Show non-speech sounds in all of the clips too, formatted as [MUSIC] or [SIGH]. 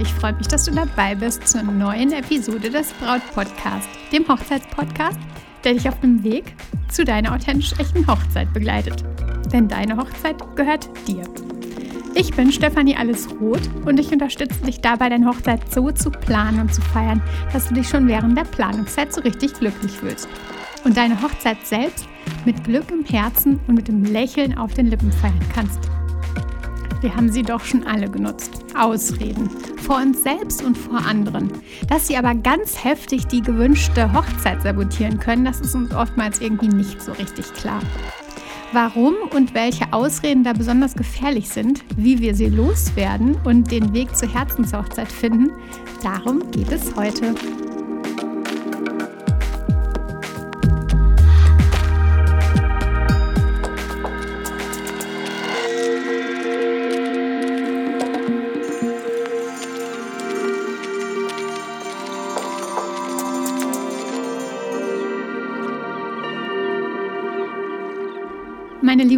Ich freue mich, dass du dabei bist zur neuen Episode des Braut Podcast, dem Hochzeitspodcast, der dich auf dem Weg zu deiner authentisch echten Hochzeit begleitet. Denn deine Hochzeit gehört dir. Ich bin Stefanie Allesroth und ich unterstütze dich dabei, deine Hochzeit so zu planen und zu feiern, dass du dich schon während der Planungszeit so richtig glücklich fühlst. Und deine Hochzeit selbst mit Glück im Herzen und mit dem Lächeln auf den Lippen feiern kannst. Wir haben sie doch schon alle genutzt. Ausreden. Vor uns selbst und vor anderen. Dass sie aber ganz heftig die gewünschte Hochzeit sabotieren können, das ist uns oftmals irgendwie nicht so richtig klar. Warum und welche Ausreden da besonders gefährlich sind, wie wir sie loswerden und den Weg zur Herzenshochzeit finden, darum geht es heute.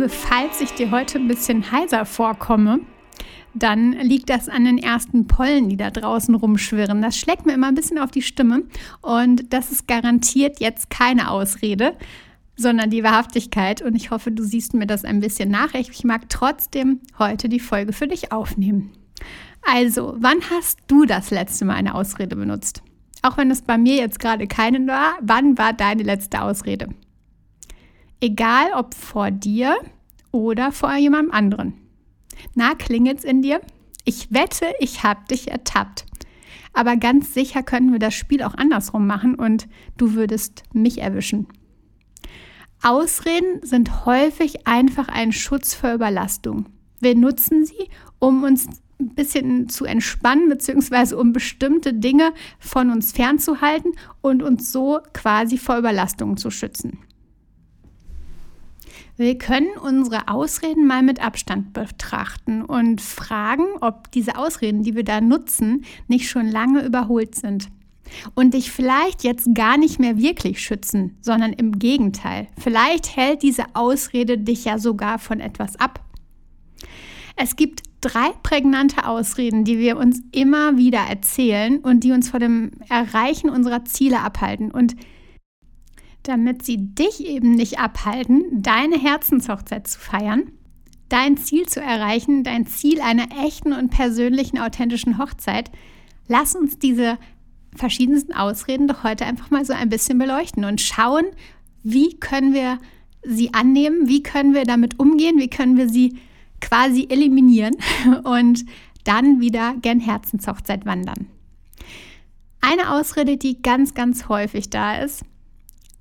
Liebe, falls ich dir heute ein bisschen heiser vorkomme, dann liegt das an den ersten Pollen, die da draußen rumschwirren. Das schlägt mir immer ein bisschen auf die Stimme und das ist garantiert jetzt keine Ausrede, sondern die Wahrhaftigkeit. Und ich hoffe, du siehst mir das ein bisschen nach. Ich mag trotzdem heute die Folge für dich aufnehmen. Also, wann hast du das letzte Mal eine Ausrede benutzt? Auch wenn es bei mir jetzt gerade keine war, wann war deine letzte Ausrede? Egal ob vor dir oder vor jemandem anderen. Na, klingelt's in dir? Ich wette, ich hab dich ertappt. Aber ganz sicher können wir das Spiel auch andersrum machen und du würdest mich erwischen. Ausreden sind häufig einfach ein Schutz vor Überlastung. Wir nutzen sie, um uns ein bisschen zu entspannen, beziehungsweise um bestimmte Dinge von uns fernzuhalten und uns so quasi vor Überlastungen zu schützen. Wir können unsere Ausreden mal mit Abstand betrachten und fragen, ob diese Ausreden, die wir da nutzen, nicht schon lange überholt sind und dich vielleicht jetzt gar nicht mehr wirklich schützen, sondern im Gegenteil. Vielleicht hält diese Ausrede dich ja sogar von etwas ab. Es gibt drei prägnante Ausreden, die wir uns immer wieder erzählen und die uns vor dem Erreichen unserer Ziele abhalten. Und damit sie dich eben nicht abhalten, deine Herzenshochzeit zu feiern, dein Ziel zu erreichen, dein Ziel einer echten und persönlichen, authentischen Hochzeit, lass uns diese verschiedensten Ausreden doch heute einfach mal so ein bisschen beleuchten und schauen, wie können wir sie annehmen, wie können wir damit umgehen, wie können wir sie quasi eliminieren [LAUGHS] und dann wieder gern Herzenshochzeit wandern. Eine Ausrede, die ganz, ganz häufig da ist,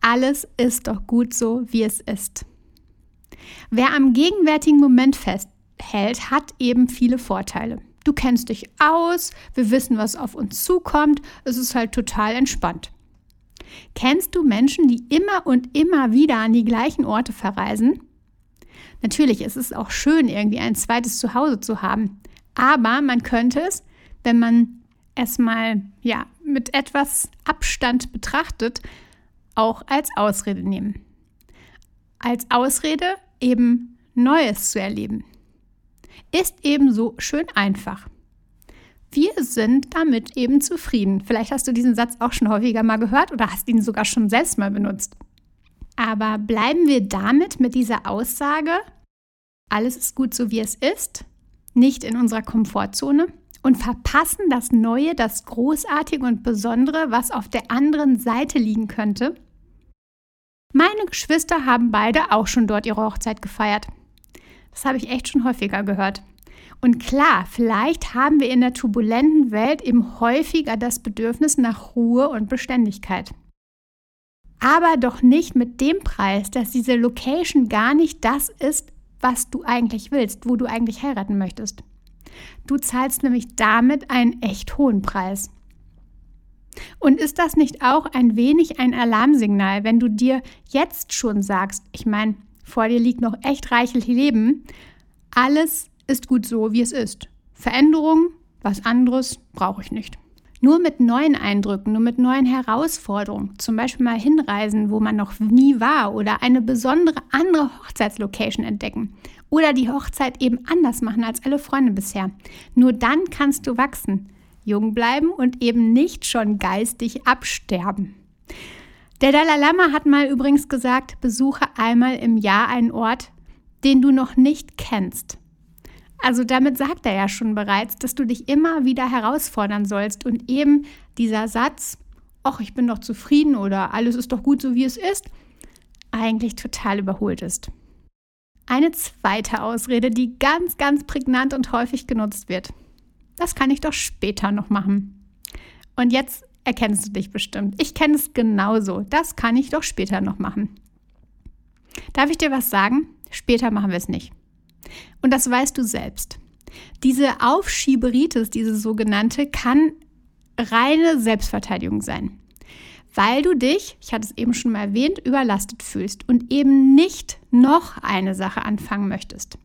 alles ist doch gut so, wie es ist. Wer am gegenwärtigen Moment festhält, hat eben viele Vorteile. Du kennst dich aus, wir wissen, was auf uns zukommt, es ist halt total entspannt. Kennst du Menschen, die immer und immer wieder an die gleichen Orte verreisen? Natürlich ist es auch schön, irgendwie ein zweites Zuhause zu haben, aber man könnte es, wenn man es mal ja, mit etwas Abstand betrachtet, auch als Ausrede nehmen. Als Ausrede eben Neues zu erleben. Ist eben so schön einfach. Wir sind damit eben zufrieden. Vielleicht hast du diesen Satz auch schon häufiger mal gehört oder hast ihn sogar schon selbst mal benutzt. Aber bleiben wir damit mit dieser Aussage, alles ist gut so wie es ist, nicht in unserer Komfortzone und verpassen das Neue, das Großartige und Besondere, was auf der anderen Seite liegen könnte? Meine Geschwister haben beide auch schon dort ihre Hochzeit gefeiert. Das habe ich echt schon häufiger gehört. Und klar, vielleicht haben wir in der turbulenten Welt eben häufiger das Bedürfnis nach Ruhe und Beständigkeit. Aber doch nicht mit dem Preis, dass diese Location gar nicht das ist, was du eigentlich willst, wo du eigentlich heiraten möchtest. Du zahlst nämlich damit einen echt hohen Preis. Und ist das nicht auch ein wenig ein Alarmsignal, wenn du dir jetzt schon sagst, ich meine, vor dir liegt noch echt reichlich Leben, alles ist gut so, wie es ist. Veränderung, was anderes brauche ich nicht. Nur mit neuen Eindrücken, nur mit neuen Herausforderungen, zum Beispiel mal hinreisen, wo man noch nie war oder eine besondere andere Hochzeitslocation entdecken Oder die Hochzeit eben anders machen als alle Freunde bisher. Nur dann kannst du wachsen, jung bleiben und eben nicht schon geistig absterben. Der Dalai Lama hat mal übrigens gesagt, besuche einmal im Jahr einen Ort, den du noch nicht kennst. Also damit sagt er ja schon bereits, dass du dich immer wieder herausfordern sollst und eben dieser Satz, ach, ich bin doch zufrieden oder alles ist doch gut so wie es ist, eigentlich total überholt ist. Eine zweite Ausrede, die ganz, ganz prägnant und häufig genutzt wird. Das kann ich doch später noch machen. Und jetzt erkennst du dich bestimmt. Ich kenne es genauso. Das kann ich doch später noch machen. Darf ich dir was sagen? Später machen wir es nicht. Und das weißt du selbst. Diese Aufschieberitis, diese sogenannte, kann reine Selbstverteidigung sein. Weil du dich, ich hatte es eben schon mal erwähnt, überlastet fühlst und eben nicht noch eine Sache anfangen möchtest.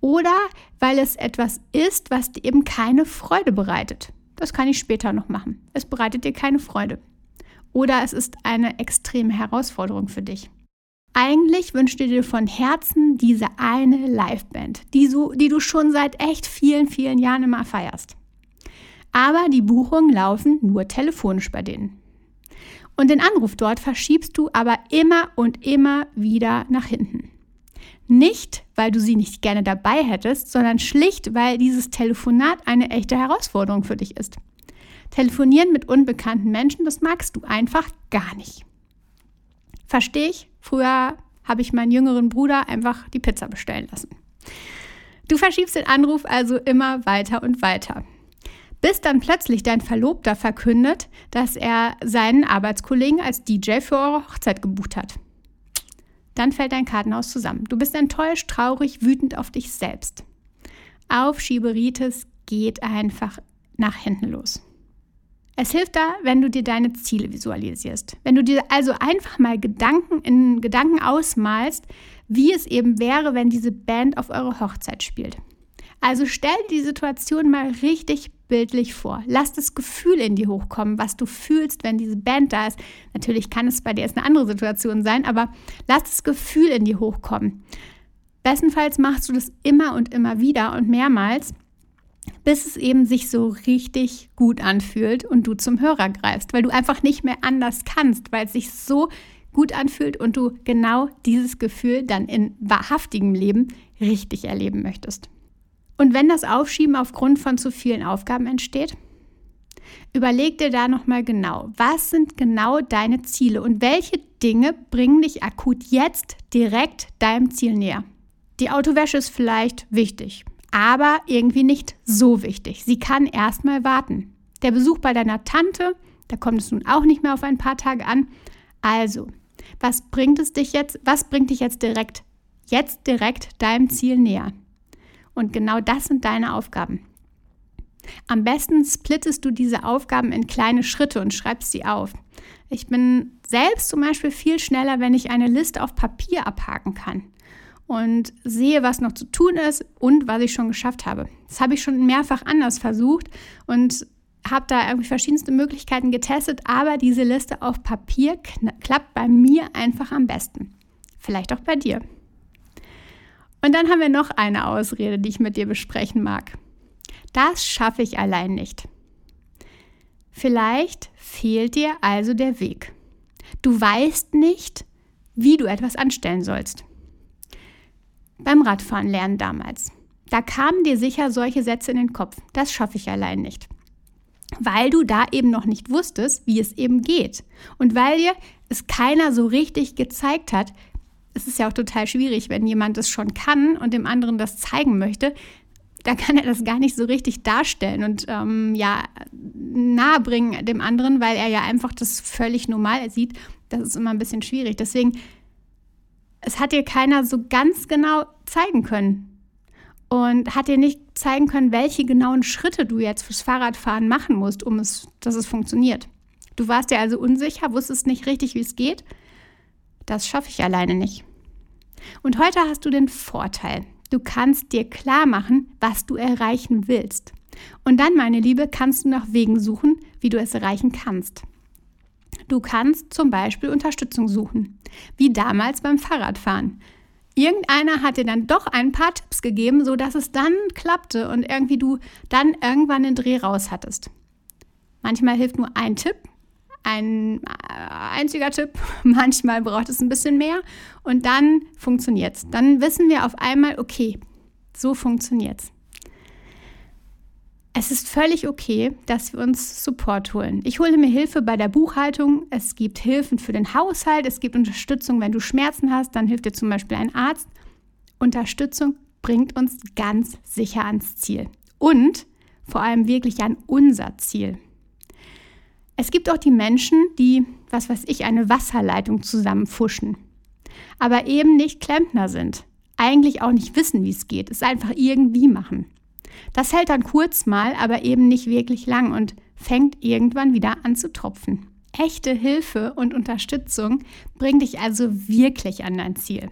Oder weil es etwas ist, was dir eben keine Freude bereitet. Das kann ich später noch machen. Es bereitet dir keine Freude. Oder es ist eine extreme Herausforderung für dich. Eigentlich wünschst du dir von Herzen diese eine Liveband, die, so, die du schon seit echt vielen, vielen Jahren immer feierst. Aber die Buchungen laufen nur telefonisch bei denen. Und den Anruf dort verschiebst du aber immer und immer wieder nach hinten. Nicht, weil du sie nicht gerne dabei hättest, sondern schlicht, weil dieses Telefonat eine echte Herausforderung für dich ist. Telefonieren mit unbekannten Menschen, das magst du einfach gar nicht. Verstehe ich? Früher habe ich meinen jüngeren Bruder einfach die Pizza bestellen lassen. Du verschiebst den Anruf also immer weiter und weiter. Bis dann plötzlich dein Verlobter verkündet, dass er seinen Arbeitskollegen als DJ für eure Hochzeit gebucht hat. Dann fällt dein Kartenhaus zusammen. Du bist enttäuscht, traurig, wütend auf dich selbst. Aufschieberitis geht einfach nach hinten los. Es hilft da, wenn du dir deine Ziele visualisierst. Wenn du dir also einfach mal Gedanken in Gedanken ausmalst, wie es eben wäre, wenn diese Band auf eure Hochzeit spielt. Also stell die Situation mal richtig bildlich vor. Lass das Gefühl in dir hochkommen, was du fühlst, wenn diese Band da ist. Natürlich kann es bei dir jetzt eine andere Situation sein, aber lass das Gefühl in dir hochkommen. Bestenfalls machst du das immer und immer wieder und mehrmals bis es eben sich so richtig gut anfühlt und du zum Hörer greifst, weil du einfach nicht mehr anders kannst, weil es sich so gut anfühlt und du genau dieses Gefühl dann in wahrhaftigem Leben richtig erleben möchtest. Und wenn das Aufschieben aufgrund von zu vielen Aufgaben entsteht, überleg dir da nochmal genau, was sind genau deine Ziele und welche Dinge bringen dich akut jetzt direkt deinem Ziel näher. Die Autowäsche ist vielleicht wichtig, aber irgendwie nicht so wichtig. Sie kann erstmal warten. Der Besuch bei deiner Tante, da kommt es nun auch nicht mehr auf ein paar Tage an. Also, was bringt es dich jetzt, was bringt dich jetzt direkt, jetzt direkt deinem Ziel näher? Und genau das sind deine Aufgaben. Am besten splittest du diese Aufgaben in kleine Schritte und schreibst sie auf. Ich bin selbst zum Beispiel viel schneller, wenn ich eine Liste auf Papier abhaken kann und sehe, was noch zu tun ist und was ich schon geschafft habe. Das habe ich schon mehrfach anders versucht und habe da irgendwie verschiedenste Möglichkeiten getestet, aber diese Liste auf Papier klappt bei mir einfach am besten. Vielleicht auch bei dir. Und dann haben wir noch eine Ausrede, die ich mit dir besprechen mag. Das schaffe ich allein nicht. Vielleicht fehlt dir also der Weg. Du weißt nicht, wie du etwas anstellen sollst beim Radfahren lernen damals. Da kamen dir sicher solche Sätze in den Kopf. Das schaffe ich allein nicht. Weil du da eben noch nicht wusstest, wie es eben geht. Und weil dir es keiner so richtig gezeigt hat, es ist ja auch total schwierig, wenn jemand das schon kann und dem anderen das zeigen möchte, da kann er das gar nicht so richtig darstellen und ähm, ja nahebringen dem anderen, weil er ja einfach das völlig normal sieht. Das ist immer ein bisschen schwierig. Deswegen es hat dir keiner so ganz genau zeigen können. Und hat dir nicht zeigen können, welche genauen Schritte du jetzt fürs Fahrradfahren machen musst, um es, dass es funktioniert. Du warst dir also unsicher, wusstest nicht richtig, wie es geht. Das schaffe ich alleine nicht. Und heute hast du den Vorteil. Du kannst dir klar machen, was du erreichen willst. Und dann, meine Liebe, kannst du nach Wegen suchen, wie du es erreichen kannst. Du kannst zum Beispiel Unterstützung suchen, wie damals beim Fahrradfahren. irgendeiner hat dir dann doch ein paar Tipps gegeben, sodass es dann klappte und irgendwie du dann irgendwann den Dreh raus hattest. Manchmal hilft nur ein Tipp, ein äh, einziger Tipp. [LAUGHS] Manchmal braucht es ein bisschen mehr und dann funktioniert es. Dann wissen wir auf einmal, okay, so funktioniert es. Es ist völlig okay, dass wir uns Support holen. Ich hole mir Hilfe bei der Buchhaltung. Es gibt Hilfen für den Haushalt. Es gibt Unterstützung, wenn du Schmerzen hast. Dann hilft dir zum Beispiel ein Arzt. Unterstützung bringt uns ganz sicher ans Ziel. Und vor allem wirklich an unser Ziel. Es gibt auch die Menschen, die, was weiß ich, eine Wasserleitung zusammenfuschen, aber eben nicht Klempner sind, eigentlich auch nicht wissen, wie es geht, es einfach irgendwie machen. Das hält dann kurz mal, aber eben nicht wirklich lang und fängt irgendwann wieder an zu tropfen. Echte Hilfe und Unterstützung bringt dich also wirklich an dein Ziel.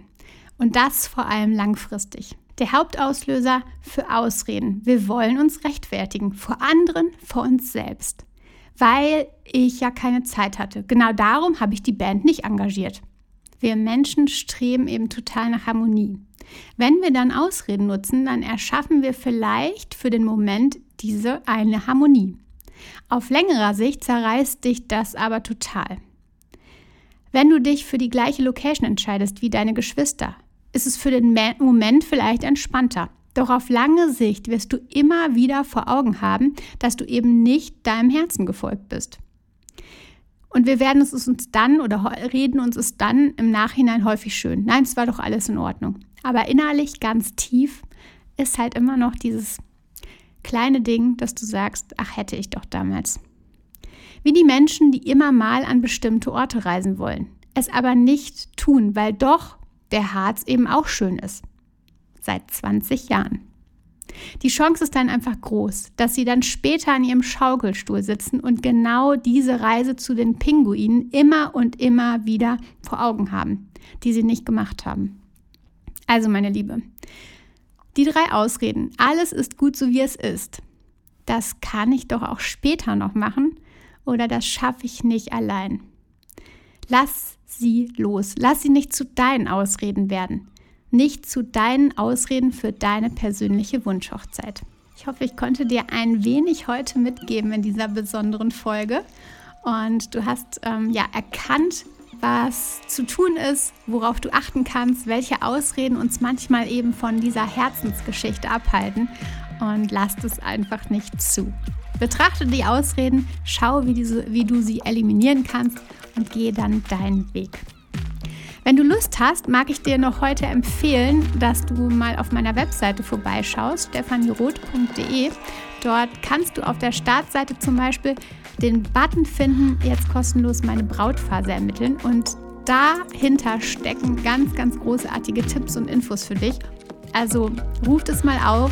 Und das vor allem langfristig. Der Hauptauslöser für Ausreden. Wir wollen uns rechtfertigen vor anderen, vor uns selbst weil ich ja keine Zeit hatte. Genau darum habe ich die Band nicht engagiert. Wir Menschen streben eben total nach Harmonie. Wenn wir dann Ausreden nutzen, dann erschaffen wir vielleicht für den Moment diese eine Harmonie. Auf längerer Sicht zerreißt dich das aber total. Wenn du dich für die gleiche Location entscheidest wie deine Geschwister, ist es für den Moment vielleicht entspannter. Doch auf lange Sicht wirst du immer wieder vor Augen haben, dass du eben nicht deinem Herzen gefolgt bist. Und wir werden es uns dann oder reden uns es dann im Nachhinein häufig schön. Nein, es war doch alles in Ordnung. Aber innerlich ganz tief ist halt immer noch dieses kleine Ding, dass du sagst, ach hätte ich doch damals. Wie die Menschen, die immer mal an bestimmte Orte reisen wollen, es aber nicht tun, weil doch der Harz eben auch schön ist seit 20 Jahren. Die Chance ist dann einfach groß, dass sie dann später an ihrem Schaukelstuhl sitzen und genau diese Reise zu den Pinguinen immer und immer wieder vor Augen haben, die sie nicht gemacht haben. Also meine Liebe, die drei Ausreden, alles ist gut so wie es ist, das kann ich doch auch später noch machen oder das schaffe ich nicht allein. Lass sie los, lass sie nicht zu deinen Ausreden werden nicht zu deinen Ausreden für deine persönliche Wunschhochzeit. Ich hoffe, ich konnte dir ein wenig heute mitgeben in dieser besonderen Folge und du hast ähm, ja erkannt, was zu tun ist, worauf du achten kannst, welche Ausreden uns manchmal eben von dieser Herzensgeschichte abhalten und lass es einfach nicht zu. Betrachte die Ausreden, schau, wie, diese, wie du sie eliminieren kannst und gehe dann deinen Weg. Wenn du Lust hast, mag ich dir noch heute empfehlen, dass du mal auf meiner Webseite vorbeischaust, stefanieroth.de. Dort kannst du auf der Startseite zum Beispiel den Button finden, jetzt kostenlos meine Brautphase ermitteln. Und dahinter stecken ganz, ganz großartige Tipps und Infos für dich. Also ruft es mal auf,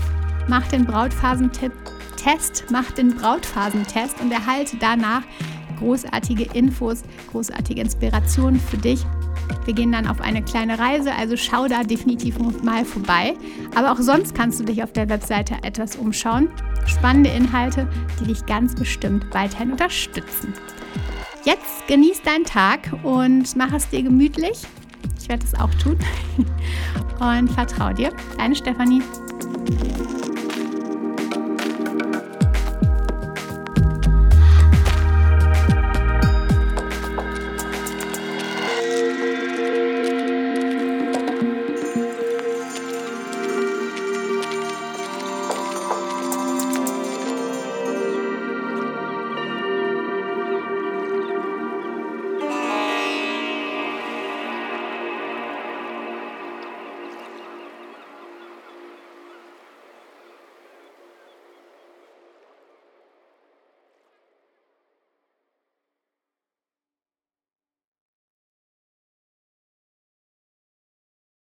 mach den Brautphasentipp. Test, mach den Brautphasentest und erhalte danach großartige Infos, großartige Inspirationen für dich wir gehen dann auf eine kleine Reise, also schau da definitiv mal vorbei. Aber auch sonst kannst du dich auf der Webseite etwas umschauen. Spannende Inhalte, die dich ganz bestimmt weiterhin unterstützen. Jetzt genieß deinen Tag und mach es dir gemütlich. Ich werde es auch tun. [LAUGHS] Und vertrau dir. Deine Stefanie.